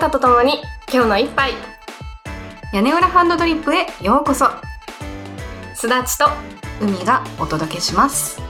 方と共に今日の一杯。屋根裏ハンドドリップへようこそ。すだちと海がお届けします。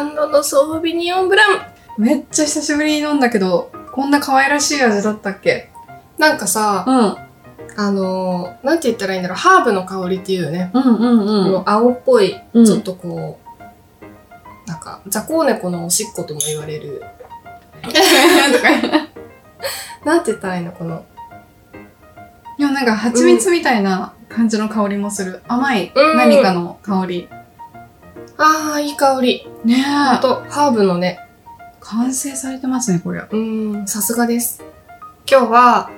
ランドのソービニオンブラン。めっちゃ久しぶりに飲んだけどこんな可愛らしい味だったっけ？なんかさ、うん。あのー、なんて言ったらいいんだろう。ハーブの香りっていうね、うんうん。この青っぽい、うん。ちょっとこうなんか雑魚猫のおしっことも言われる。なんて言ったらいいの？この。いやなんか蜂蜜みたいな感じの香りもする。甘いうん。何かの香りああいい香りねえほんとハーブのね完成されてますねこれうーん、さすがです。今日は、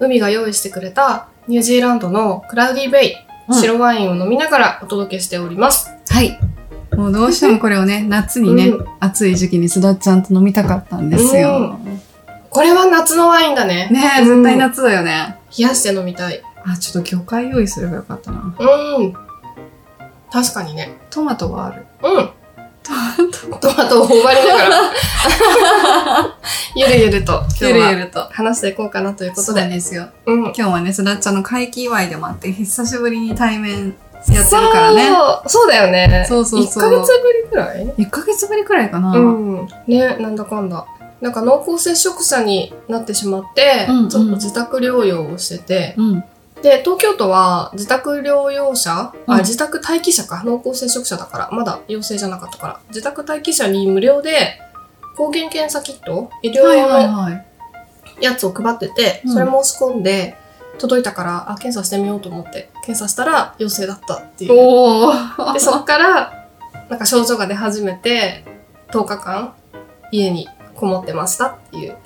海が用意してくれたニュージーランドのクラウディベイ、うん白ワインを飲みながらお届けしております。はい。もうどうしてもこれをね、夏にね、うん暑い時期にすだっちゃんと飲みたかったんですよ。これは夏のワインだね。ねえ、絶対夏だよね。冷やして飲みたい。あ、ちょっと魚介用意すればよかったな。うん。確かにね。トマトはある。うん。トマト。トマトを頬張りながら、ゆるゆると今ゆ日はるゆると。話していこうかなということそうで。ですよ。うん。今日はね、すだっちゃんの会期祝いでもあって、久しぶりに対面やってるからね。そう、そうだよね。そうそうそう1ヶ月ぶりくらい？1ヶ月ぶりくらいかな。うん。ね、なんだかんだ。なんか濃厚接触者になってしまって、うんうんちょっと自宅療養をしてて、うん。で、東京都は自宅療養者、うんあ、自宅待機者か、濃厚接触者だから、まだ陽性じゃなかったから、自宅待機者に無料で抗原検査キット、医療はい用のはいはい。やつを配ってて、うんそれ申し込んで、届いたから、あ、検査してみようと思って、検査したら陽性だったっていう。で、そっから、なんか症状が出始めて、10日間、家にこもってましたっていう。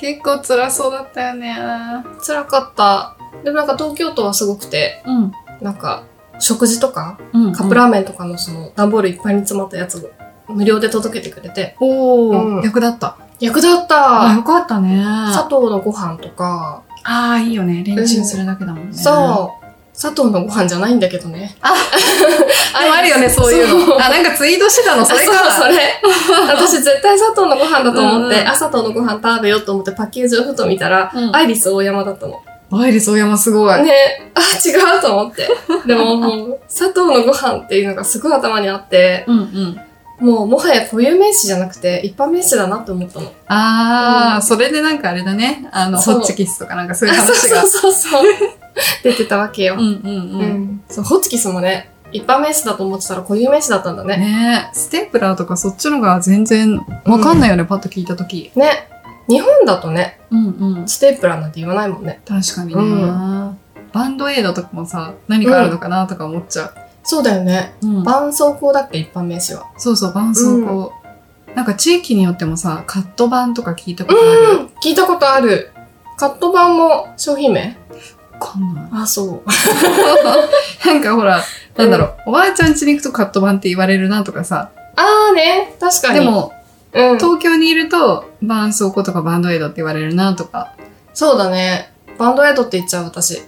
結構辛そうだったよね。辛かった。でもなんか東京都はすごくて、うん。なんか、食事とか、うん。カップラーメンとかのその、段ボールいっぱいに詰まったやつを無料で届けてくれて、おー、うん役立った。役立っあ、たよかったね。砂糖のご飯とか、ああ、いいよね。レンチンするだけだもんね。そう、砂糖のご飯じゃないんだけどね。あでもあるよね、そういうの。あ、なんかツイートしてたの、それか。そう、それ。私絶対砂糖のご飯だと思って、うんうんあ、砂糖のご飯食べようと思ってパッケージをふと見たら、うんアイリス大山だったの。アイリスオーヤマすごい。ね、あ、違うと思って。でももう、砂糖のご飯っていうのがすごい頭にあって、うんうん。もうもはや固有名詞じゃなくて一般名詞だなって思ったの。ああ、うんそれでなんかあれだね。あの、ホッチキスとかなんかそういう話が。そうそうそう。出てたわけよ。うんうんううん。ん。そう、ホチキスもね、一般名詞だと思ってたら固有名詞だったんだね。ねえ、ステープラーとかそっちのが全然わかんないよね、パッと聞いたとき。ね。日本だとね、うんうん。ステープラーなんて言わないもんね。確かにうね。バンドエイドとかもさ、何かあるのかなとか思っちゃそうだよね。う。うん。絆創膏だっけ、一般名詞は。そうそう、絆創膏。なんか地域によってもさ、カット板とか聞いたことある？うん、聞いたことある。カット版も商品名？わかんない。あ、そう。なんかほら、なんだろう、おばあちゃん家に行くとカット板って言われるなとかさ。あーね、確かに。で、も、うん。東京にいると、絆創膏とかバンドエイドって言われるなとか。そうだね。バンドエイドって言っちゃう私。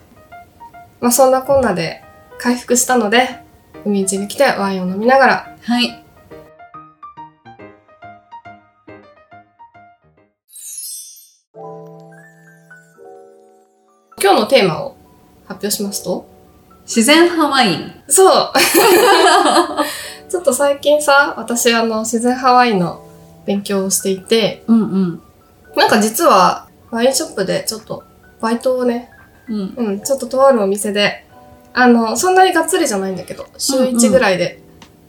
まあそんなこんなで回復したので、海地に来てワインを飲みながら、はい。今日のテーマを発表しますと？自然派ワイン。そう。ちょっと最近さ、私あの自然派ワインの勉強をしていて、うんうん。なんか実はワインショップでちょっとバイトをね、うん。うん、ちょっととあるお店で、あの、そんなにがっつりじゃないんだけど、週うんうん1ぐらいで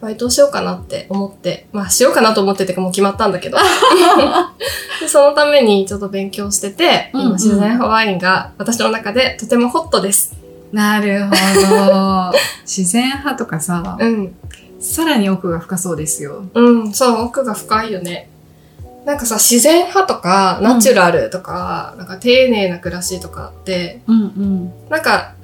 バイトをしようかなって思って、まあしようかなと思っててかもう決まったんだけど。でそのためにちょっと勉強してて、うんうん今自然派ワインが私の中でとてもホットです。なるほど。自然派とかさ、うん。さらに奥が深そうですよ。うん、そう、奥が深いよね。なんかさ、自然派とか、ナチュラルとか、なんか丁寧な暮らしとかって、うんうん。なんか、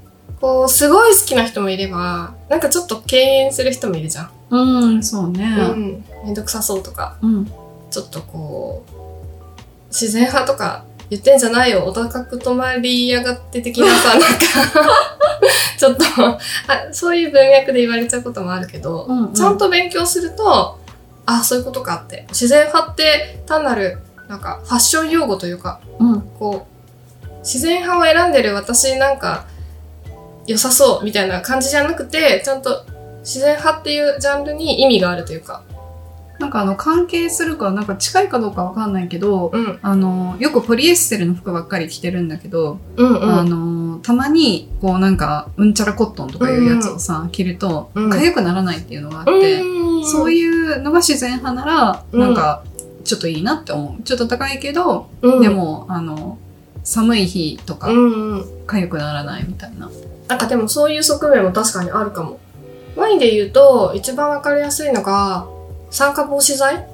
こう、すごい好きな人もいれば、なんかちょっと敬遠する人もいるじゃん。うん、そうね。うん。めんどくさそうとか、うん。ちょっとこう、自然派とか言ってんじゃないよ、お高く泊まりやがって的なさ、なんか、ちょっとあ、そういう文脈で言われちゃうこともあるけど、うんうんちゃんと勉強すると、あ、そういうことかって。自然派って単なる、なんか、ファッション用語というか、うん。こう、自然派を選んでる私なんか、良さそうみたいな感じじゃなくて、ちゃんと自然派っていうジャンルに意味があるというか、なんかあの、関係するか、なんか近いかどうかわかんないけど、うん、あの、よくポリエステルの服ばっかり着てるんだけど、うん、うん。あの、たまに、こうなんか、うんちゃらコットンとかいうやつをさ、着ると、うん痒くならないっていうのがあって、そうういうのが自然派なら、うんなんか、ちょっといいなって思う。ちょっと高いけど、ん、でも、あの、寒い日とかう、んうん。痒くならないみたいな。なんかでもそういう側面も確かにあるかも。ワインで言うと、一番わかりやすいのが、酸化防止剤？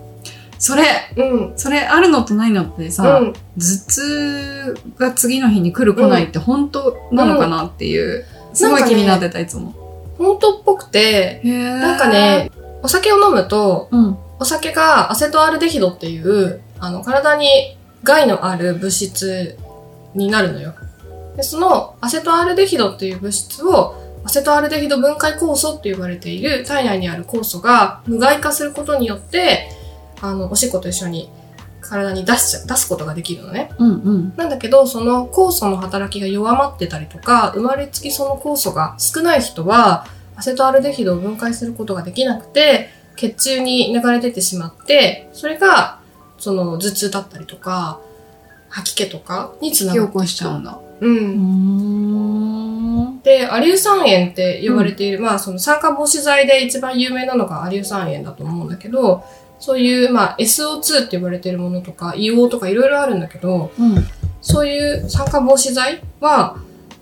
それ、うん。それあるのとないのってうさ、ん。頭痛が次の日に来る来ないって本当なのかなっていう、すごい気になってた、いつも。本当っぽくて、なんか、ね、お酒を飲むと、うん。お酒がアセトアルデヒドっていう、あの、体に害のある物質になるのよ。で、そのアセトアルデヒドっていう物質を、アセトアルデヒド分解酵素って呼ばれている体内にある酵素が無害化することによって、あの、おしっこと一緒に体に出しちゃ、出すことができるのね。うんうん。なんだけど、その酵素の働きが弱まってたりとか、生まれつきその酵素が少ない人は、アセトアルデヒドを分解することができなくて、血中に流れ出てしまって、それが、その頭痛だったりとか、吐き気とかにつながって引き起こしちゃうんだ。う。うんん。で、アリュー酸塩って呼ばれている、まあその酸化防止剤で一番有名なのがアリュー酸塩だと思うんだけど、そういう、まあ SO2 って呼ばれているものとか、硫黄とかいろいろあるんだけど、うん。そういう酸化防止剤は、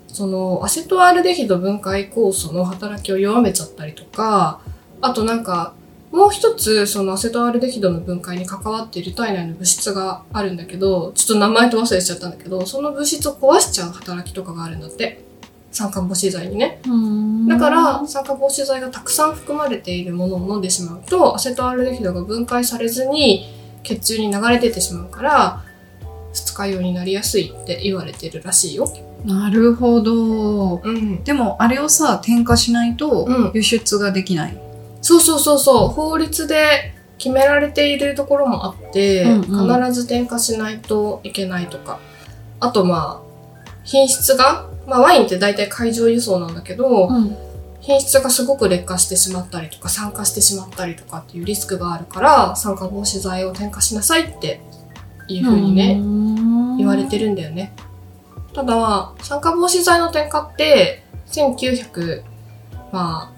そのアセトアルデヒド分解酵素の働きを弱めちゃったりとか、あとなんか、もう一つ、そのアセトアルデヒドの分解に関わっている体内の物質があるんだけど、ちょっと名前と忘れちゃったんだけど、その物質を壊しちゃう働きとかがあるんだって。酸化防止剤にね。うんだから、酸化防止剤がたくさん含まれているものを飲んでしまうと、アセトアルデヒドが分解されずに血中に流れ出てしまうから、二日酔いになりやすいって言われてるらしいよ。なるほど。うん。でも、あれをさ、添加しないとうん、輸出ができない。そうそうそうそう。法律で決められているところもあって、うんうん必ず添加しないといけないとか。あとまあ、品質が、まあワインって大体海上輸送なんだけど、うん。品質がすごく劣化してしまったりとか酸化してしまったりとかっていうリスクがあるから酸化防止剤を添加しなさいっていう風にね、言われてるんだよね。ただ、酸化防止剤の添加って、1900、ま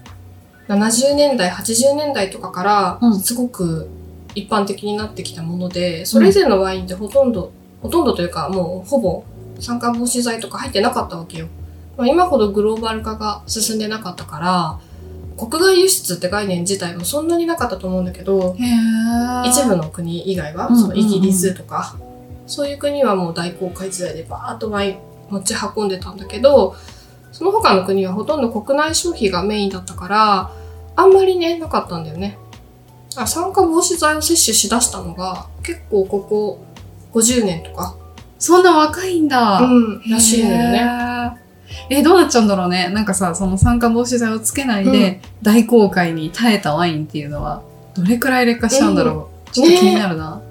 あ、70年代、80年代とかかうんら、すごく一般的になってきたもので、それ以前のワインってほとんど、ほとんどというか、もうほぼ酸化防止剤とか入ってなかったわけよ。まあ、今ほどグローバル化が進んでなかったから、国外輸出って概念自体もそんなになかったと思うんだけど、一部の国以外は、うんそのイギリスとか、そういう国はもう大航海時代でバーッとワイン持ち運んでたんだけど、その他の国はほとんど国内消費がメインだったから、あんまりね、なかったんだよね。あ酸化防止剤を摂取しだしたのが、結構ここ50年とか、そんな若いんだ。うん、らしいのよね。ね。え、どうなっちゃうんだろうね。なんかさ、その酸化防止剤をつけないで、大航海に耐えたワインっていうのは、どれくらい劣化しちゃうんだろう。ちょっと気になるな。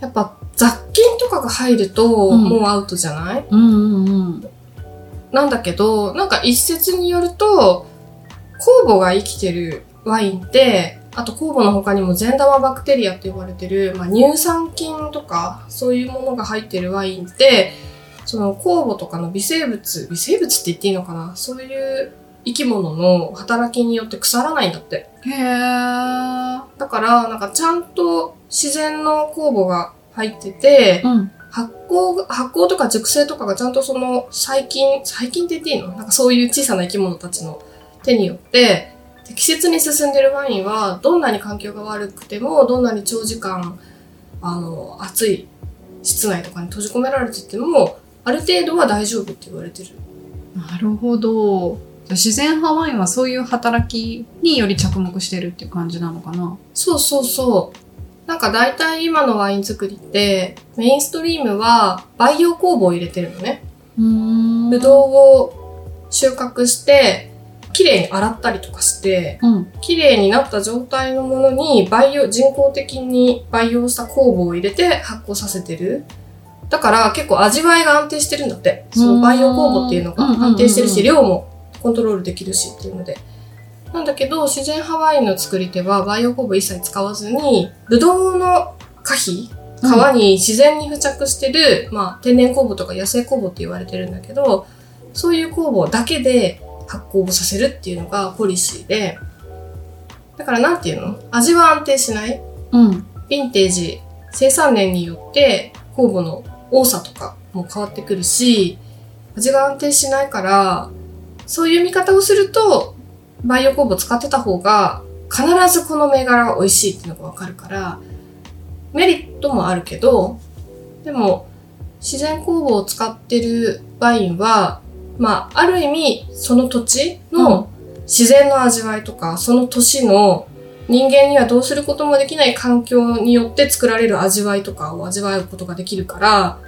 やっぱ雑菌とかが入ると、うんもうアウトじゃない？うんうんうん。なんだけど、なんか一説によると、酵母が生きてるワインって、あと酵母の他にも善玉バクテリアって呼ばれてる、まあ、乳酸菌とか、そういうものが入ってるワインって、その酵母とかの微生物、微生物って言っていいのかな？そういう生き物の働きによって腐らないんだって。へー。だから、なんかちゃんと自然の酵母が入ってて、うん。発酵が、発酵とか熟成とかがちゃんとその細菌、細菌って言っていいの？なんかそういう小さな生き物たちの手によって適切に進んでるワインは、どんなに環境が悪くても、どんなに長時間、あの、暑い室内とかに閉じ込められてても、ある程度は大丈夫って言われてる。なるほど。自然派ワインはそういう働きにより着目してるっていう感じなのかな？そうそうそう。なんか大体今のワイン作りって、メインストリームは培養酵母を入れてるのね。うーんぶどうを収穫して、綺麗に洗ったりとかして、うん。綺麗になった状態のものに培養、人工的に培養した酵母を入れて発酵させてる。だから結構味わいが安定してるんだって。そうのん培養酵母っていうのが安定してるし、うん量もコントロールできるしっていうので。なんだけど、自然派ワインの作り手は培養酵母一切使わずに、ブドウの果皮皮に自然に付着してる、まあ、天然酵母とか野生酵母って言われてるんだけど、そういう酵母だけで発酵をさせるっていうのがポリシーで、だからなんていうの？味は安定しないうん。ヴィンテージ、生産年によって酵母の多さとかも変わってくるし、味が安定しないから、そういう見方をすると、培養酵母使ってた方が、必ずこの銘柄が美味しいっていうのがわかるから、メリットもあるけど、でも、自然酵母を使ってるワインは、まあ、ある意味、その土地の自然の味わいとか、その年の人間にはどうすることもできない環境によって作られる味わいとかを味わうことができるから、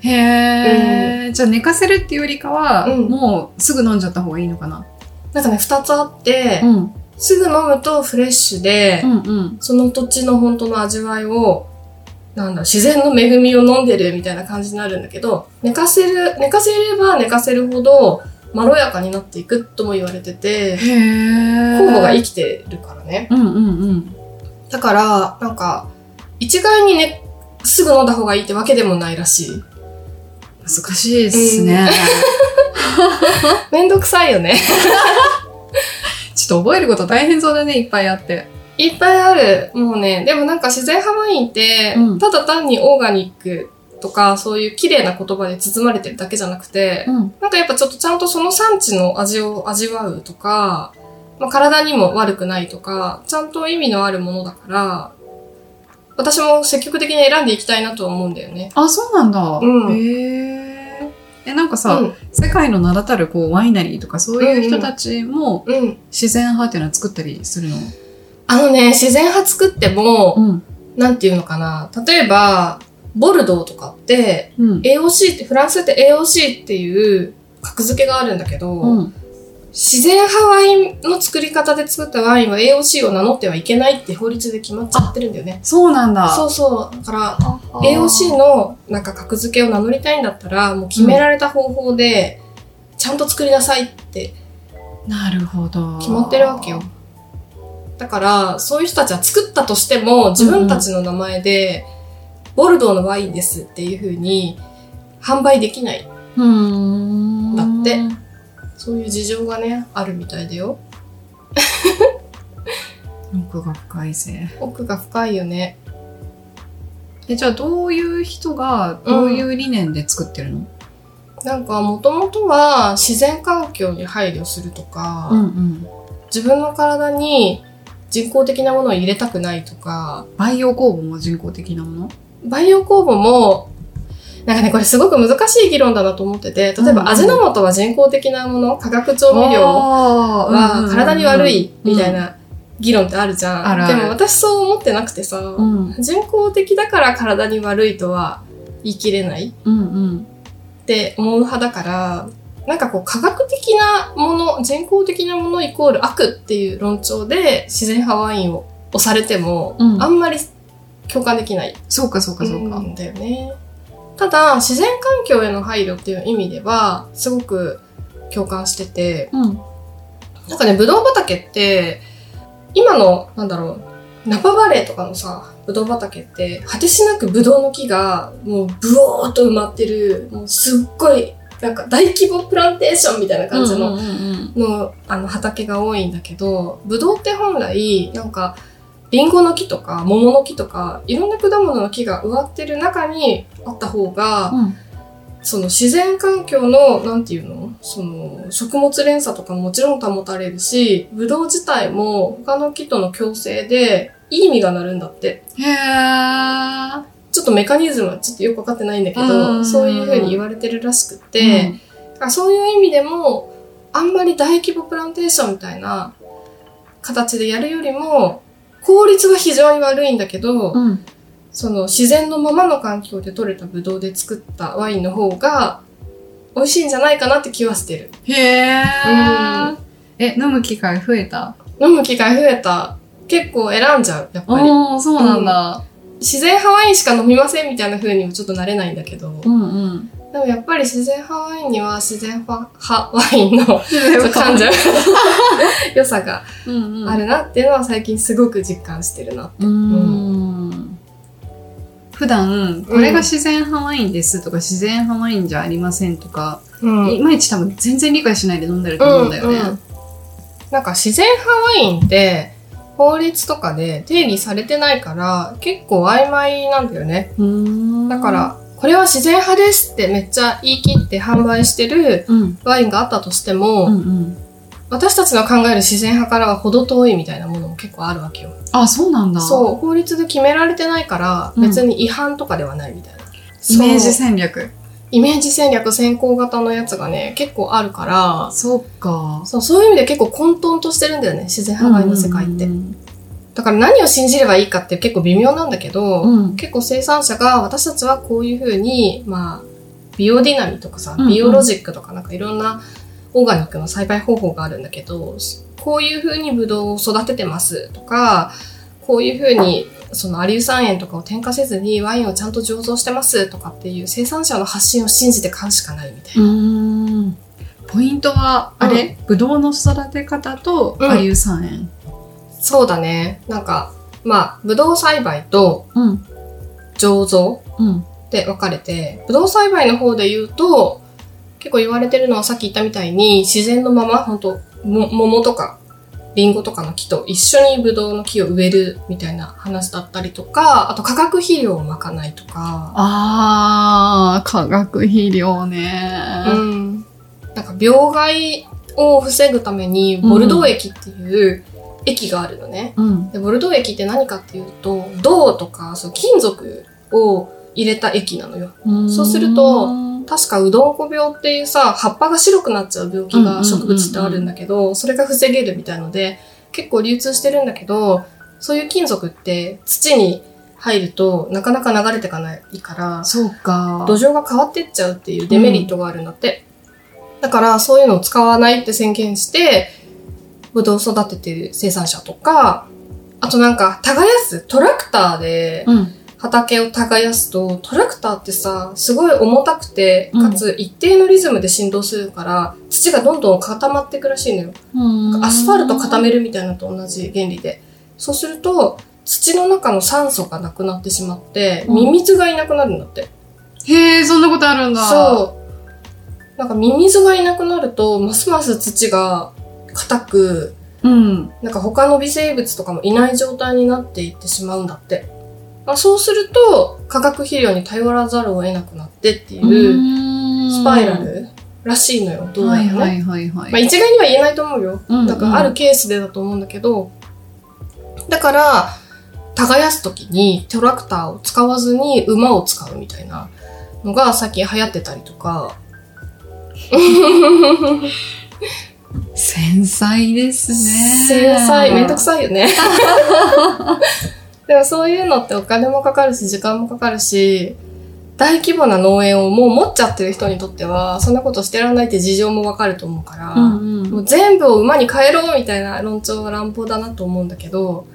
へえ、じゃあ寝かせるっていうよりかは、うん。もうすぐ飲んじゃった方がいいのかな？なんかね、二つあって、ん。すぐ飲むとフレッシュで、うんうん。その土地の本当の味わいを、なんだ、自然の恵みを飲んでるみたいな感じになるんだけど、寝かせる、寝かせれば寝かせるほど、まろやかになっていくとも言われてて。酵母が生きてるからね。うんうんうん。だから、なんか、一概にね、すぐ飲んだ方がいいってわけでもないらしい。難しいですね。めんどくさいよね。ちょっと覚えること大変そうだね、いっぱいあって。いっぱいある。もうね、でもなんか自然派ワインって、うんただ単にオーガニックとか、そういう綺麗な言葉で包まれてるだけじゃなくて、うん。なんかやっぱちょっとちゃんとその産地の味を味わうとか、まあ、体にも悪くないとか、ちゃんと意味のあるものだから、私も積極的に選んでいきたいなとは思うんだよね。あ、そうなんだ。うんへえ。え、なんかさ、うん。世界の名だたるこうワイナリーとかそういう人たちもうん。自然派っていうのは作ったりするの？あのね、自然派作っても、ん。なんていうのかな。例えば、ボルドーとかって、うん。AOC って、フランスって AOC っていう格付けがあるんだけど、うん。自然派ワインの作り方で作ったワインは AOC を名乗ってはいけないって法律で決まっちゃってるんだよね。そうなんだ。そうそう。だから、あ AOC のなんか格付けを名乗りたいんだったら、もう決められた方法で、ちゃんと作りなさいってなるほど。決まってるわけよ。だから、そういう人たちは作ったとしても、自分たちの名前で、ボルドーのワインですっていう風に販売できない。ん。だってそういう事情がね、あるみたいだよ。奥が深いぜ。奥が深いよね。え、じゃあどういう人がどういう理念で作ってるの？なんか、もともとは自然環境に配慮するとか、うん。自分の体に人工的なものを入れたくないとか、培養酵母も人工的なもの？培養酵母も、なんかね、これすごく難しい議論だなと思ってて、例えば味の素は人工的なもの、化学調味料はは体に悪いみたい。な議論ってあるじゃん。でも私そう思ってなくてさ、うん。人工的だから体に悪いとは言い切れないうんうん。って思う派だから、なんかこう科学的なもの、人工的なものイコール悪っていう論調で自然派ワインを押されても、うんあんまり共感できないそうかそうかそうか。んだよね。ただ、自然環境への配慮っていう意味では、すごく共感してて、うん。なんかね、ぶどう畑って、今の、なんだろう、ナパバレーとかのさ、ぶどう畑って、果てしなくぶどうの木が、もう、ブオーっと埋まってる、もうすっごい、なんか大規模プランテーションみたいな感じの、うんうんうんの、あの、畑が多いんだけど、ぶどうって本来、なんか、リンゴの木とか、桃の木とか、いろんな果物の木が植わってる中にあった方が、うん。その自然環境の、なんていうの？その、食物連鎖とかももちろん保たれるし、ブドウ自体も他の木との共生で、いい実がなるんだって。へー。ちょっとメカニズムはちょっとよくわかってないんだけうんど、そういう風に言われてるらしくって、あそういう意味でも、あんまり大規模プランテーションみたいな形でやるよりも、効率は非常に悪いんだけど、うん。うん。その自然のままの環境で採れたブドウで作ったワインの方が美味しいんじゃないかなって気はしてる。へー。うんえ、飲む機会増えた？飲む機会増えた。結構選んじゃう、やっぱり。おー、そうなんだ。自然派ワインしか飲みませんみたいな風にもちょっとなれないんだけど。うんうん。でもやっぱり自然派ワインには自然派ワインの良さが。あるなっていうのは最近すごく実感してるな。うーん。普段、これが自然派ワインですとか、自然派ワインじゃありませんとか、うんいまいち多分全然理解しないで飲んでると思うんだよね。うんうんなんか自然派ワインって法律とかで定義されてないから結構曖昧なんだよね。だか、ら、これは自然派ですってめっちゃ言い切って販売してるうん。ワインがあったとしても、うんうん。私たちの考える自然派からは程遠いみたいなものも結構あるわけよ。あ、そうなんだ。そう、法律で決められてないからうん別に違反とかではないみたいな。イメージ戦略。イメージ戦略先行型のやつがね、結構あるから、そうか。そうそういう意味で結構混沌としてるんだよね、自然派ワインの世界って。うんだから何を信じればいいかって結構微妙なんだけど、うん。結構生産者が私たちはこういうふうに、まあ、ビオディナミとかさビオロジックとかなんかいろんなオーガニックの栽培方法があるんだけど、こういうふうにブドウを育ててますとか、こういうふうにそのアリウ酸塩とかを添加せずにワインをちゃんと醸造してますとかっていう生産者の発信を信じて買うしかないみたいうな。ポイントは、あれ、ブドウの育て方とうんアリウ酸塩。そうだね。なんか、まあ、ブドウ栽培とうん。醸造うん。で分かれて、ブドウ栽培の方で言うと、結構言われてるのはさっき言ったみたいに、自然のまま、本当も桃とか、リンゴとかの木と一緒にブドウの木を植えるみたいな話だったりとか、あと化学肥料をまかないとか、あー、化学肥料ね。うん。なんか病害を防ぐために、ボルドー液っていう液があるのね。うん。でボルドー液って何かっていうと、銅とかそう金属を入れた液なのよ。そうすると確かうどんこ病っていうさ、葉っぱが白くなっちゃう病気が植物ってあるんだけど、それが防げるみたいので、結構流通してるんだけど、そういう金属って土に入るとなかなか流れていかないから、そうか。土壌が変わってっちゃうっていうデメリットがあるんだって。だからそういうのを使わないって宣言して、ブドウを育ててる生産者とか、あとなんか耕すトラクターでうん。畑を耕すと、トラクターってさ、すごい重たくて、うんかつ一定のリズムで振動するから、土がどんどん固まっていくらしいのよ。アスファルト固めるみたいなのと同じ原理で。そうすると、土の中の酸素がなくなってしまって、うんミミズがいなくなるんだって。へえ、そんなことあるんだ。そう。なんかミミズがいなくなると、ますます土が硬く、う。うん。なんか他の微生物とかもいない状態になっていってしまうんだって。まあ、そうすると、化学肥料に頼らざるを得なくなってっていう、スパイラルらしいのよ、どうやらね。はいはいはいはい。まあ一概には言えないと思うよ。うんうんだからあるケースでだと思うんだけど、だから、耕すときにトラクターを使わずに馬を使うみたいなのが最近流行ってたりとか、繊細ですね。繊細、めんどくさいよね。でもそういうのってお金もかかるし、時間もかかるし、大規模な農園をもう持っちゃってる人にとっては、そんなことしてらんないって事情もわかると思うから、うんうん。もう全部を馬に変えろみたいな論調は乱暴だなと思うんだけど、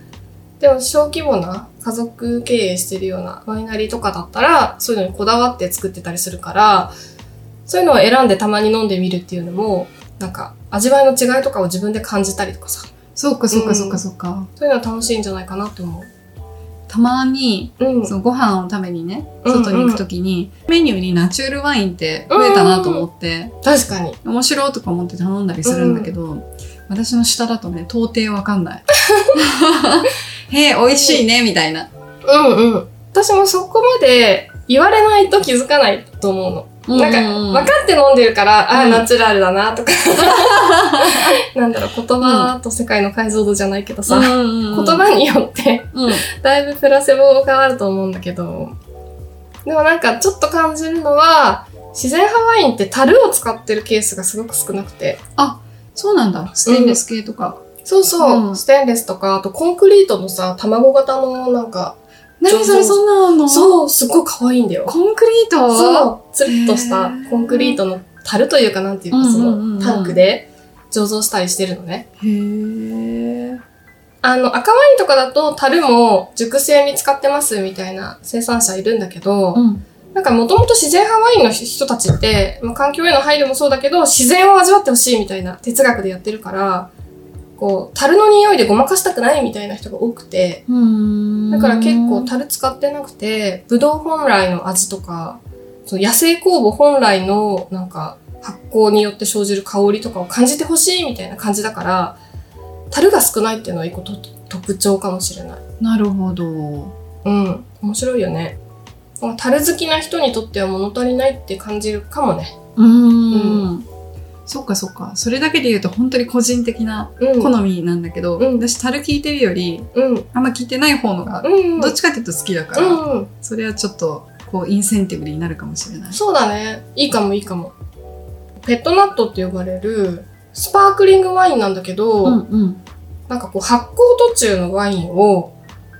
でも小規模な家族経営してるようなワイナリーとかだったら、そういうのにこだわって作ってたりするから、そういうのを選んでたまに飲んでみるっていうのも、なんか味わいの違いとかを自分で感じたりとかさ、そうかそうかそうかそうか。そういうのは楽しいんじゃないかなって思たまに、う。うん。そうご飯を食べにね、うんうん外に行くときに、メニューにナチュールワインって増えたなと思って、確かに。面白いとか思って頼んだりするんだけど、私の下だとね、到底わかんない。へえ、美味しいね、みたいな。うんうん。私もそこまで言われないと気づかないと思うの。なんか、分かって飲んでるから、ああ、うんナチュラルだなとか。なんだろう、言葉と世界の解像度じゃないけどさ、言言葉によって、うん。だいぶプラセボがあると思うんだけど、でもなんかちょっと感じるのは、自然派ワインって樽を使ってるケースがすごく少なくて。そうなんだ。ステンレス系とか。そうそう、うんステンレスとか、あとコンクリートのさ、卵型のなんか、何それそんなのそう、すっごい可愛いんだよ。コンクリート？そう、つるっとしたコンクリートの樽というかなんていうか、そのタンクで醸造したりしてるのね。へー。あの、赤ワインとかだと樽も熟成に使ってますみたいな生産者いるんだけど、うん。なんかもともと自然派ワインの人たちって、まあ、環境への配慮もそうだけど、自然を味わってほしいみたいな哲学でやってるから、こう、樽の匂いでごまかしたくないみたいな人が多くて、うん。だから結構樽使ってなくて、ブドウ本来の味とか、その野生酵母本来のなんか発酵によって生じる香りとかを感じてほしいみたいな感じだから、樽が少ないっていうのは一個と特徴かもしれない。なるほど。うん。面白いよね。樽好きな人にとっては物足りないって感じるかもね。うーん。そっかそっか。それだけで言うと本当に個人的なうん。好みなんだけど、うん私、樽聞いてるより、うん。あんま聞いてない方のが、うん。どっちかっていうと好きだから、うん。それはちょっと、こう、インセンティブになるかもしれない。そうだね。いいかもいいかも。ペットナットって呼ばれるスパークリングワインなんだけど、うんうん。なんかこう発酵途中のワインを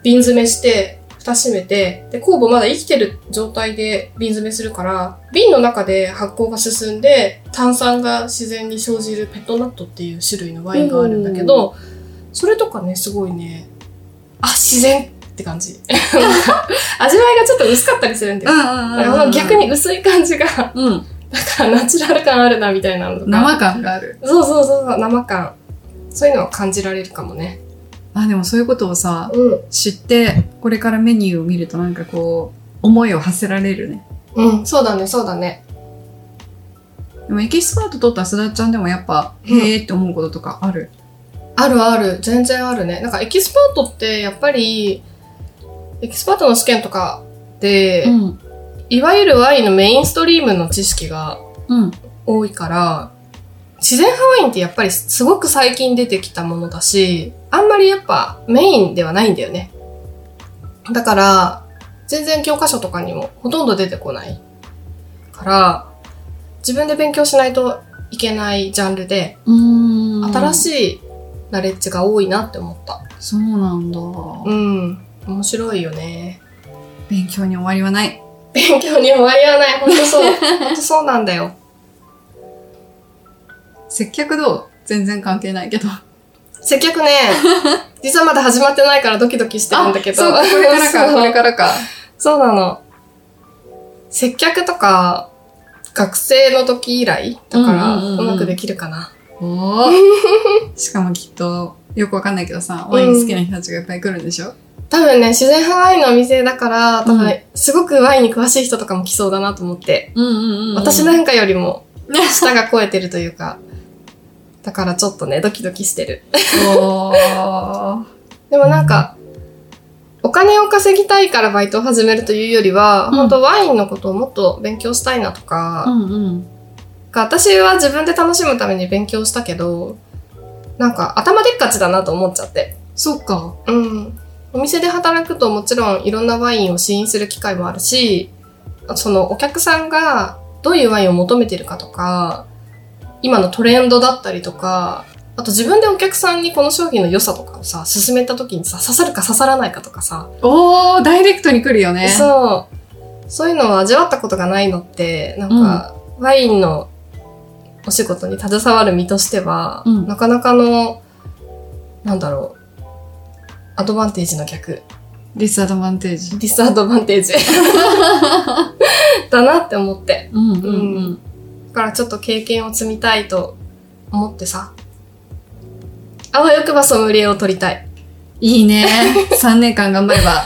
瓶詰めして、蓋閉めて、で、酵母まだ生きてる状態で瓶詰めするから、瓶の中で発酵が進んで、炭酸が自然に生じるペットナットっていう種類のワインがあるんだけど、それとかね、すごいね、あ、自然って感じ。味わいがちょっと薄かったりするんだよ。逆に、薄い感じが、だかうん。らナチュラル感あるなみたいなのとか。生感がある。そうそうそうそう、生感。そういうのは感じられるかもね。あ、でもそういうことをさ、うん。知って、これからメニューを見るとなんかこう、思いを馳せられるね。うん、そうだね、そうだね。でもエキスパート取ったすだちゃんでもやっぱ、うんへーって思うこととかある？あるある、全然あるね。なんかエキスパートってやっぱり、エキスパートの試験とかで、ん。いわゆるワインのメインストリームの知識がうん。多いから、自然派ワインってやっぱりすごく最近出てきたものだし、あんまりやっぱメインではないんだよね。だから、全然教科書とかにもほとんど出てこない。から、自分で勉強しないといけないジャンルで。新い。しいナレッジが多いなって思った。そうなんだ。うん。面白いよね。勉強に終わりはない。勉強に終わりはない。ほんとそう。ほんとそうなんだよ。接客どう？全然関係ないけど。接客ね、実はまだ始まってないからドキドキしてるんだけど。そうか、これからか、これからか。そうなの。接客とか、学生の時以来だから、うんうんうんうんうまくできるかな。おー しかもきっと、よくわかんないけどさ、ワイン好きな人たちがいっぱい来るんでしょ、多分ね、自然派ワインのお店だから、多分、うんすごくワインに詳しい人とかも来そうだなと思って。うんうんうん私なんかよりも、舌が肥えてるというか、だからちょっとね、ドキドキしてる。でもなんか、お金を稼ぎたいからバイトを始めるというよりは、うん本当ワインのことをもっと勉強したいなとか、うんうん。私は自分で楽しむために勉強したけど、なんか頭でっかちだなと思っちゃって。そっか。うん。お店で働くともちろんいろんなワインを試飲する機会もあるし、そのお客さんがどういうワインを求めてるかとか、今のトレンドだったりとか、あと自分でお客さんにこの商品の良さとかをさ、勧めた時にさ、刺さるか刺さらないかとかさ、おー、ダイレクトに来るよね。そう。そういうのを味わったことがないのって、なんか、ワインのお仕事に携わる身としては、うんなかなかの、なんだろう、アドバンテージの逆。ディスアドバンテージ。ディスアドバンテージ。だなって思って。うんうんうん。だからちょっと経験を積みたいと思ってさ。あわよくばソムリエを取りたい。いいね。3年間頑張れば。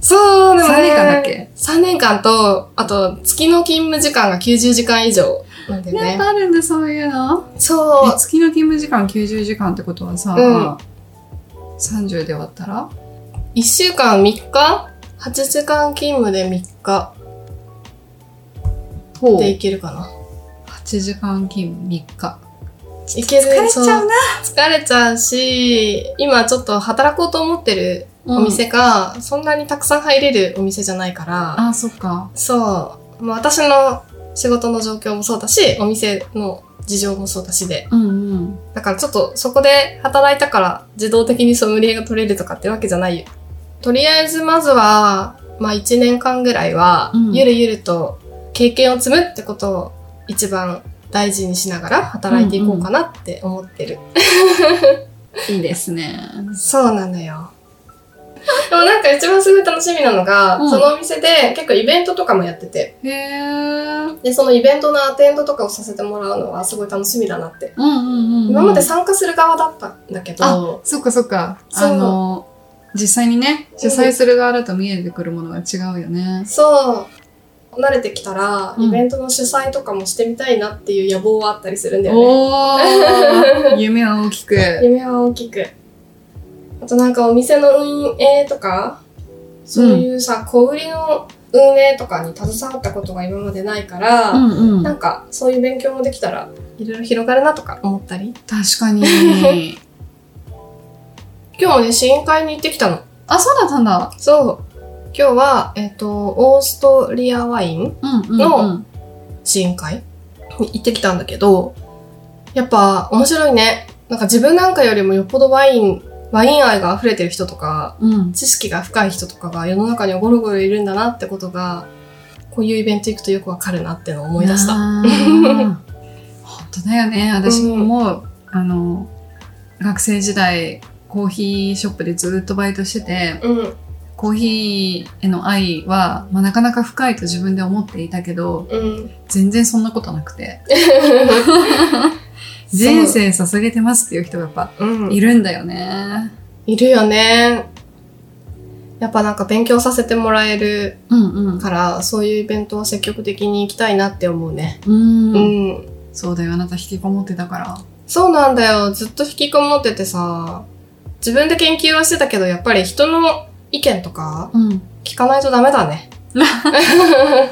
そう、でもね。3年間だっけ ?3 年間と、あと、月の勤務時間が90時間以上なんだよね。あるんだ、そういうの。そうえ。月の勤務時間90時間ってことはさ、うん30で割ったら？1週間3日 ?8 時間勤務で3日。ほう。でいけるかな。8時間勤務3日。いける。疲れちゃうな。疲れちゃうし、今ちょっと働こうと思ってるお店が、そんなにたくさん入れるお店じゃないから、あ、そっか。そう。まあ私の仕事の状況もそうだし、お店の事情もそうだしで。うんうん。だからちょっとそこで働いたから自動的にソムリエが取れるとかってわけじゃないよ。とりあえずまずは、まあ1年間ぐらいはうん、ゆるゆると経験を積むってことを一番大事にしながら働いていこうかなって思ってる。いいですね。そうなのよ。でもなんか一番すごい楽しみなのが、うんそのお店で結構イベントとかもやってて、へえ。で、そのイベントのアテンドとかをさせてもらうのはすごい楽しみだなって。うんうんうんうん。今まで参加する側だったんだけど、そっかそっか。あの、実際にね、主催する側だと見えてくるものが違うよね。そう、慣れてきたら、うんイベントの主催とかもしてみたいなっていう野望はあったりするんだよね。夢は大きく。夢は大きく。あとなんかお店の運営とか、そういうさ、小売りの運営とかに携わったことが今までないから、うんうん。なんかそういう勉強もできたらいろいろ広がるなとか思ったり。確かに。今日もね、試飲会に行ってきたの。あ、そうだったんだ。そう。今日は、えっ、と、オーストリアワインうんうん、のうん。試飲会に行ってきたんだけど、やっぱ面白いね。なんか自分なんかよりもよっぽどワイン、ワイン愛が溢れてる人とか、うん。知識が深い人とかが世の中にはゴロゴロいるんだなってことが、こういうイベント行くとよくわかるなってのを思い出した。本当だよね。私も思う。あの、学生時代、コーヒーショップでずっとバイトしてて、うん、コーヒーへの愛は、まあ、なかなか深いと自分で思っていたけど、うん。全然そんなことなくて、人生捧げてますっていう人がやっぱいるんだよね。いるよね。やっぱなんか勉強させてもらえるうんうん。から、そういうイベントは積極的に行きたいなって思うね。うん、うん。そうだよ、あなた引きこもってたから。そうなんだよ。ずっと引きこもっててさ、自分で研究はしてたけど、やっぱり人の意見とかうん。聞かないとダメだね。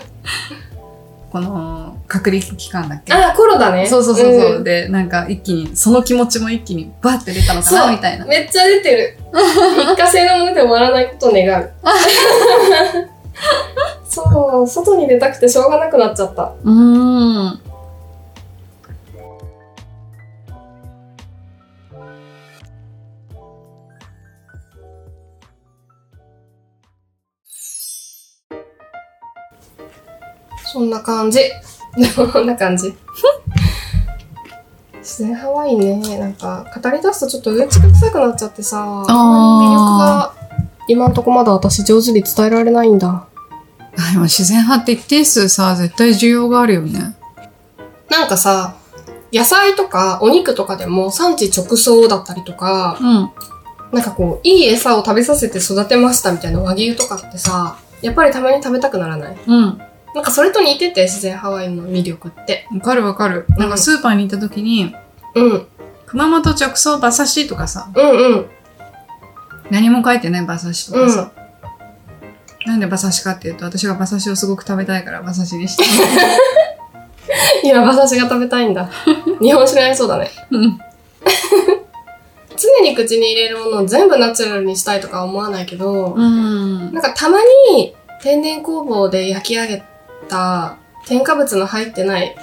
この、隔離期間だっけ？あ、コロだね。そうそうそうそう、んで、なんか一気に、その気持ちも一気にバッて出たのかなみたいな。めっちゃ出てる。一過性のもので終わらないことを願う。そう、外に出たくてしょうがなくなっちゃった。うーん。そんな感じ。こんな感じ。自然ハワイね、なんか、語り出すとちょっとうんちく臭くなっちゃってさ、あ魅力が、今んとこまだ私上手に伝えられないんだ。あでも自然派って一定数さ、絶対需要があるよね。なんかさ、野菜とかお肉とかでも産地直送だったりとか、うん。なんかこう、いい餌を食べさせて育てましたみたいな和牛とかってさ、やっぱりたまに食べたくならない？うん。なんかそれと似てて、自然ハワイの魅力って。わかるわかる。なんかスーパーに行った時に、うん。熊本直送馬刺しとかさ、うんうん。何も書いてない馬刺しとかさ、なんで馬刺しかっていうと、私が馬刺しをすごく食べたいから馬刺しにして。今、馬刺しが食べたいんだ。日本酒に合いそうだね。うん。常に口に入れるものを全部ナチュラルにしたいとかは思わないけど、うん。なんかたまに天然工房で焼き上げた添加物の入ってない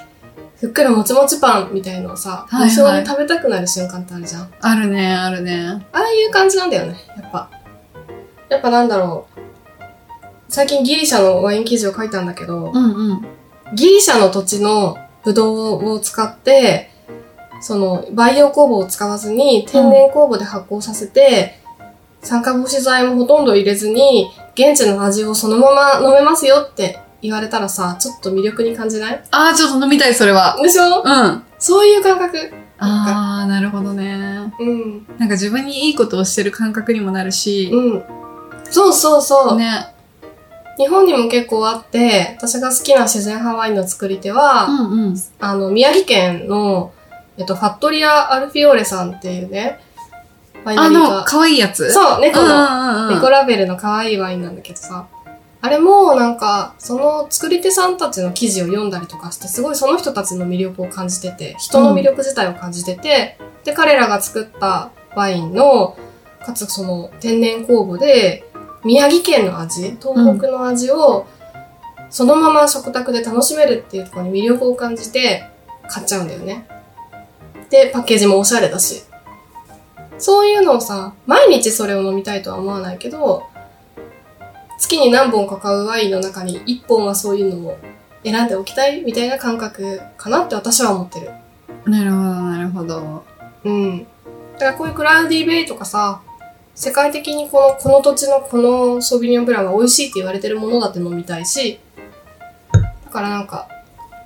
ふっくらもちもちパンみたいのをさ、はいはい無性に食べたくなる瞬間ってあるじゃん。あるね、あるね。ああいう感じなんだよね、やっぱ。やっぱなんだろう。最近ギリシャのワイン記事を書いたんだけど、うんうん。ギリシャの土地のブドウを使って、その培養酵母を使わずに天然酵母で発酵させて、酸化防止剤もほとんど入れずに、現地の味をそのまま飲めますよって言われたらさ、ちょっと魅力に感じない？あー、ちょっと飲みたい、それは。でしょ？うん。そういう感覚。あー、なるほどね。うん。なんか自分にいいことをしてる感覚にもなるし、うん。そうそうそう。ね。日本にも結構あって、私が好きな自然ハワイの作り手は、うんうん。あの、宮城県の、えっと、ファットリア・アルフィオーレさんっていうね、ワイナあリーがの、可愛いやつ？う。そう、猫の、うんうんうん。猫ラベルの可愛いワインなんだけどさ、あれもなんか、その作り手さんたちの記事を読んだりとかして、すごいその人たちの魅力を感じてて、人の魅力自体を感じてて、で、彼らが作ったワインの、かつその天然酵母で、宮城県の味、東北の味を、そのまま食卓で楽しめるっていうところに魅力を感じて、買っちゃうんだよね。で、パッケージもおしゃれだし。そういうのをさ、毎日それを飲みたいとは思わないけど、月に何本か買うワインの中に1本はそういうのを選んでおきたいみたいな感覚かなって私は思ってる。なるほど、なるほど。うん。だからこういうクラウディベイとかさ、世界的にこの、この土地のこのソビニョンブランが美味しいって言われてるものだって飲みたいし、だからなんか、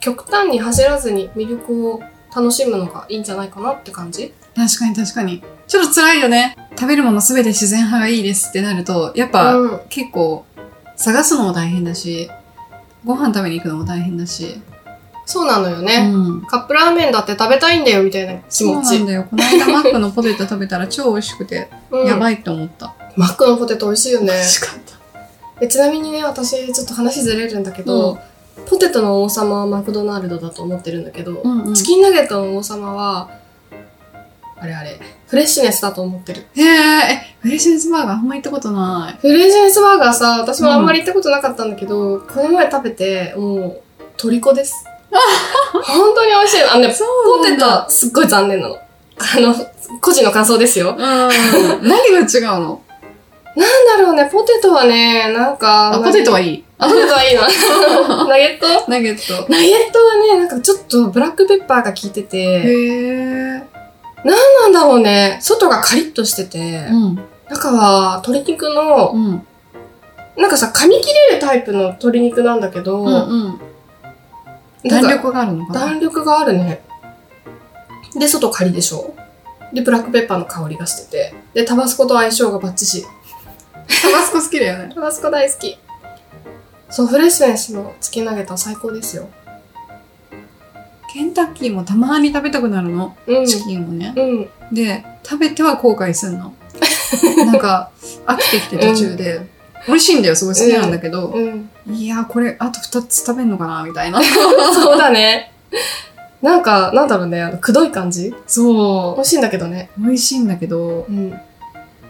極端に走らずに魅力を楽しむのがいいんじゃないかなって感じ確かに確かに。ちょっと辛いよね。食べるものすべて自然派がいいですってなると、やっぱ、うん。結構探すのも大変だし、ご飯食べに行くのも大変だし。そうなのようね。ん。カップラーメンだって食べたいんだよみたいな気持ち。そうなんだよ。この間マックのポテト食べたら超美味しくて、うんやばいって思った。マックのポテト美味しいよね美。味しかった。えちなみにね、私ちょっと話ずれるんだけど、ポテトの王様はマクドナルドだと思ってるんだけど、うんうんチキンナゲットの王様は、あれあれ、フレッシュネスだと思ってる。へえ、え、フレッシュネスバーガーあんま行ったことない。フレッシュネスバーガーさ、私もあんまり行ったことなかったんだけど、この前食べて、もう、虜です。本当に美味しいの。あのね、ポテトはすっごい残念なの。あの、個人の感想ですよ。うん。何が違うの？なんだろうね、ポテトはね、なんか、あ、ポテトはいい。ポテトはいいの。ナゲット？ナゲット。ナゲットはね、なんかちょっとブラックペッパーが効いてて、へえ。なんだろうね、外がカリッとしてて、うん。中は鶏肉の、うん。なんかさ、噛み切れるタイプの鶏肉なんだけど、うんうん。なんか弾力があるのかな？弾力があるね。で、外カリでしょで、ブラックペッパーの香りがしてて、で、タバスコと相性がバッチシ。タバスコ好きだよね。タバスコ大好き。そう、フレッシュネスのチキンナゲットは最高ですよ。ケンタッキーもたまに食べたくなるの？うん。チキンをね。うん。で、食べては後悔すんの。なんか、飽きてきて途中で。美味しいんだよ、すごい好きなんだけど。うん。いや、これ、あと2つ食べんのかなみたいな。そうだね。なんか、なんだろうね、あの、くどい感じ？そ美味しいんだけどね。う。美味しいんだけど、うん。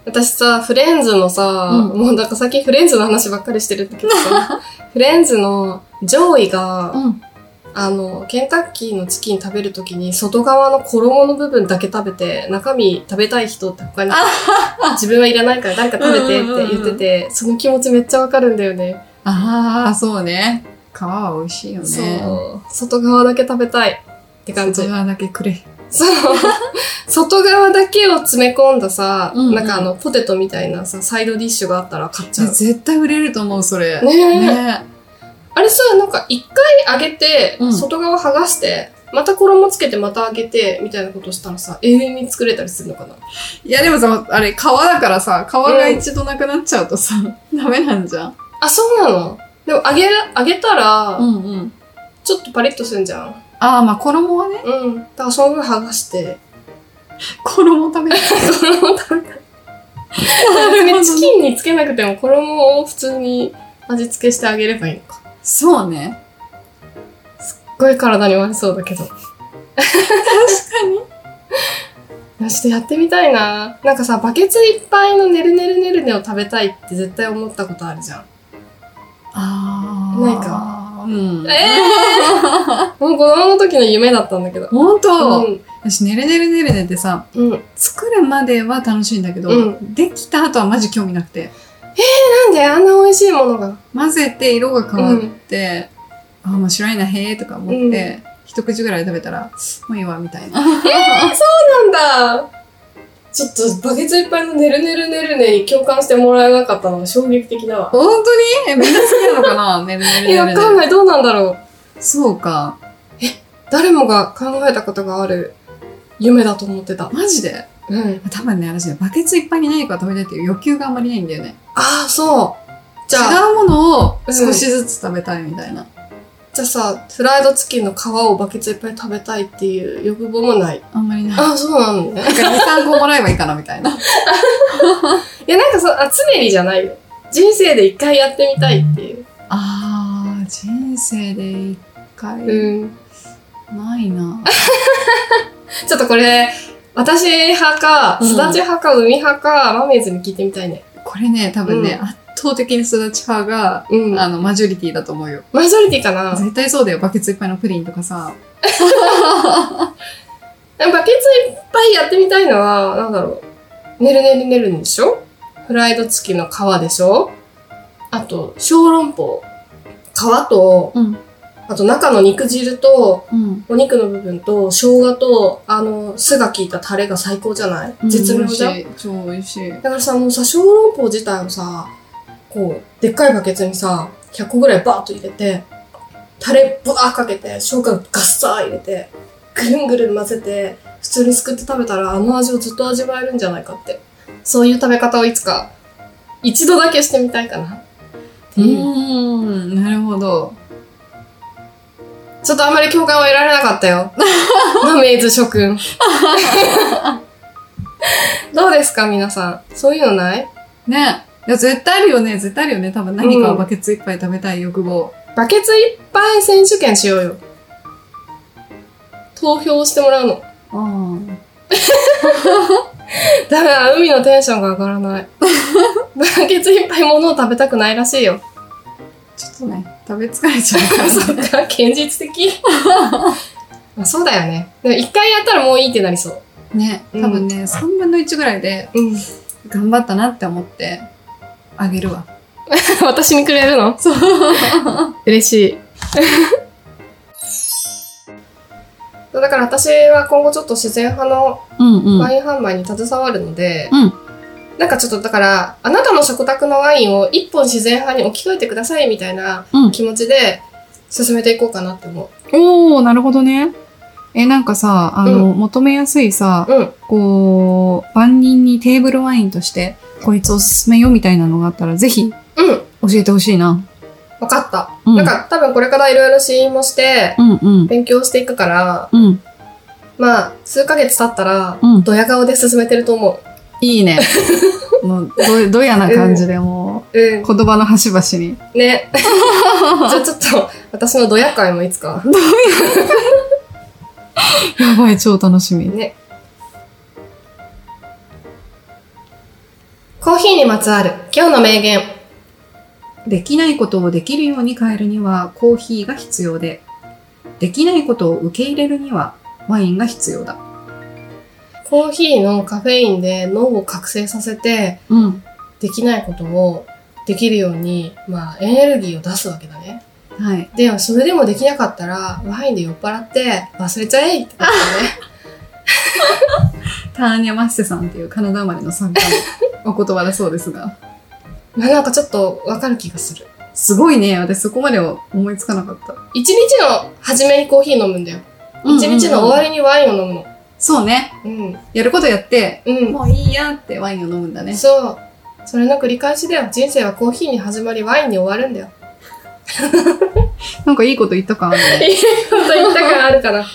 私さ、フレンズのさ、うんもうなんか最近フレンズの話ばっかりしてるんだけどさ、フレンズの上位が、うん。あの、ケンタッキーのチキン食べるときに、外側の衣の部分だけ食べて、中身食べたい人って他に、自分はいらないから誰か食べてって言ってて、その気持ちめっちゃわかるんだよね。ああ、そうね。皮は美味しいよね。そう。外側だけ食べたいって感じ外。側だけくれ。そう。外側だけを詰め込んださ、うんうんなんかあの、ポテトみたいなさ、サイドディッシュがあったら買っちゃう。絶対売れると思う、それ。ねえねあれさ、なんか一回揚げて、うん外側剥がして、また衣つけてまた揚げて、みたいなことしたらさ、永遠に作れたりするのかな？いや、でもさ、あれ、皮だからさ、皮が一度なくなっちゃうとさ、ダメなんじゃん？あ、そうなの？でも揚げる、揚げたら、んうん。ちょっとパリッとするんじゃん？ああ、まあ衣はね。うん。だからその分剥がして、衣食べる。衣を食べたい。チキンにつけなくても衣を普通に味付けしてあげればいいのか。そうね。すっごい体に悪そうだけど。確かに。ちょっとやってみたいな。なんかさ、バケツいっぱいのねるねるねるねを食べたいって絶対思ったことあるじゃん。ああ。ないか。うん。ええ もう子供の時の夢だったんだけど。ほんと、うん。私、ねるねるねるねってさ、うん。作るまでは楽しいんだけど、うできた後はマジ興味なくて。なんであんな美味しいものが？混ぜて色が変わって、あ、面白いな、へえとか思って、一口ぐらい食べたら、もういいわ、みたいな。なんだ。ちょっとバケツいっぱいのねるねるねるねに共感してもらえなかったのが衝撃的だわ。本当に？え、みんな好きなのかな？ねるねるねえ、わるね。かんない。どうなんだろう。そうか。誰もが考えたことがある夢だと思ってた。マジで？うん。多分ね、私ね、バケツいっぱいに何か食べたいっていう欲求があんまりないんだよね。ああ、そう。じゃあ、違うものを少しずつ食べたいみたいな。じゃあさ、フライドチキンの皮をバケツいっぱい食べたいっていう欲望もない。あんまりない。ああ、そうなのね。なんか2、3個もらえばいいかなみたいな。いや、なんかそう、あ、常にじゃないよ。人生で一回やってみたいっていう。あー、人生で一回、うん。ないな。ちょっとこれ、私派か、うんすだち派か、海派か、マメーズに聞いてみたいね。これね、多分ね、う圧倒的にすだち派が、うん。あの、マジョリティだと思うよ。マジョリティかな？絶対そうだよ。バケツいっぱいのプリンとかさ。バケツいっぱいやってみたいのは、なんだろう。ねるねるねるんでしょ？フライド付きの皮でしょ？あと、小籠包。皮と、うん。あと中の肉汁と、うん。お肉の部分と、生姜と、あの、酢が効いたタレが最高じゃない？絶妙じゃん？美味しい。超美味しい。だからさ、もうさ、小籠包自体をさ、こう、でっかいバケツにさ、100個ぐらいバーッと入れて、タレブワーかけて、生姜ガッサー入れて、ぐるんぐるん混ぜて、普通にすくって食べたらあの味をずっと味わえるんじゃないかって。そういう食べ方をいつか、一度だけしてみたいかな。ういう。ーん。なるほど。ちょっとあんまり共感は得られなかったよ。マメイズ諸君。どうですか皆さん？そういうのない？ね。いや、絶対あるよね。絶対あるよね。多分何かをバケツいっぱい食べたい欲望。バケツいっぱい選手権しようよ。投票してもらうの。うん。だから海のテンションが上がらない。バケツいっぱいものを食べたくないらしいよ。ちょっとね、食べ疲れちゃうから。そっか、現実的。まあそうだよね。でも一回やったらもういいってなりそう。ね。多分ね、3分の1ぐらいでうん。頑張ったなって思ってあげるわ。私にくれるの？そう。嬉しい。だから私は今後ちょっと自然派のうんうワイン販売に携わるので、うんなんかちょっとだから、あなたの食卓のワインを一本自然派に置き換えてくださいみたいなうん気持ちで進めていこうかなって思おー、なるほどね。え、なんかさ、あの、求めやすいさ、う。うん。こう、万人にテーブルワインとして、こいつおすすめよみたいなのがあったら、ぜひうん。教えてほしいな。わかった。うんなんか多分これからいろいろ試飲もして、うんうん。勉強していくから、うん。まあ、数ヶ月経ったら、うんドヤ顔で進めてると思いいね。もう、ど、どやな感じでもう。うんう、。言葉の端々に。ね。じゃあちょっと、私のドヤ会もいつか。やばい、超楽しみ。ね。コーヒーにまつわる今日の名言。できないことをできるように変えるにはコーヒーが必要で、できないことを受け入れるにはワインが必要だ。コーヒーのカフェインで脳を覚醒させて、うん。できないことをできるように、まあ、エネルギーを出すわけだね。はい。でも、それでもできなかったら、ワインで酔っ払って忘れちゃえってことだね。ターニャ・マッセさんっていうカナダ生まれの作家のお言葉だそうですが。まあなんかちょっとわかる気がする。すごいね。私そこまでは思いつかなかった。一日の初めにコーヒー飲むんだよ。一日の終わりにワインを飲むの。そうね。うん。やることやって、うん。もういいやってワインを飲むんだね。そう。それの繰り返しだよ。人生はコーヒーに始まり、ワインに終わるんだよ。なんかいいこと言ったかあるね。いいこと言ったからあるかな。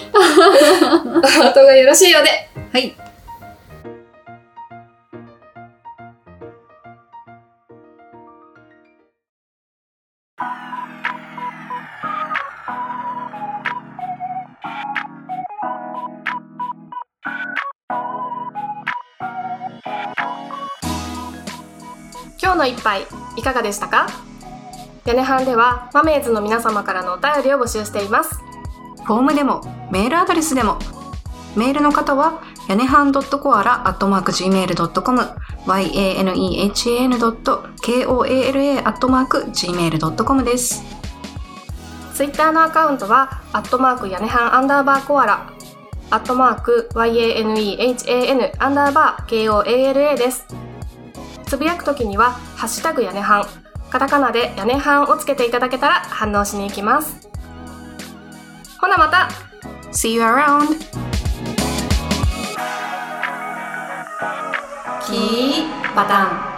お後がよろしいようで。はい。の一杯いかがでしたか？屋根班ではマメーズの皆様からのお便りを募集しています。フォームでもメールアドレスでもメールの方は屋根半 .koala.gmail.com yanehan.koala.gmail.com です。ツイッターのアカウントはアットマーク屋根班アンダーバーコアラアットマーク yanehan アンダーバー koala ですつぶやくときにはハッシュタグ屋根班カタカナで屋根班をつけていただけたら反応しに行きます。ほなまた。See you around! キーバタン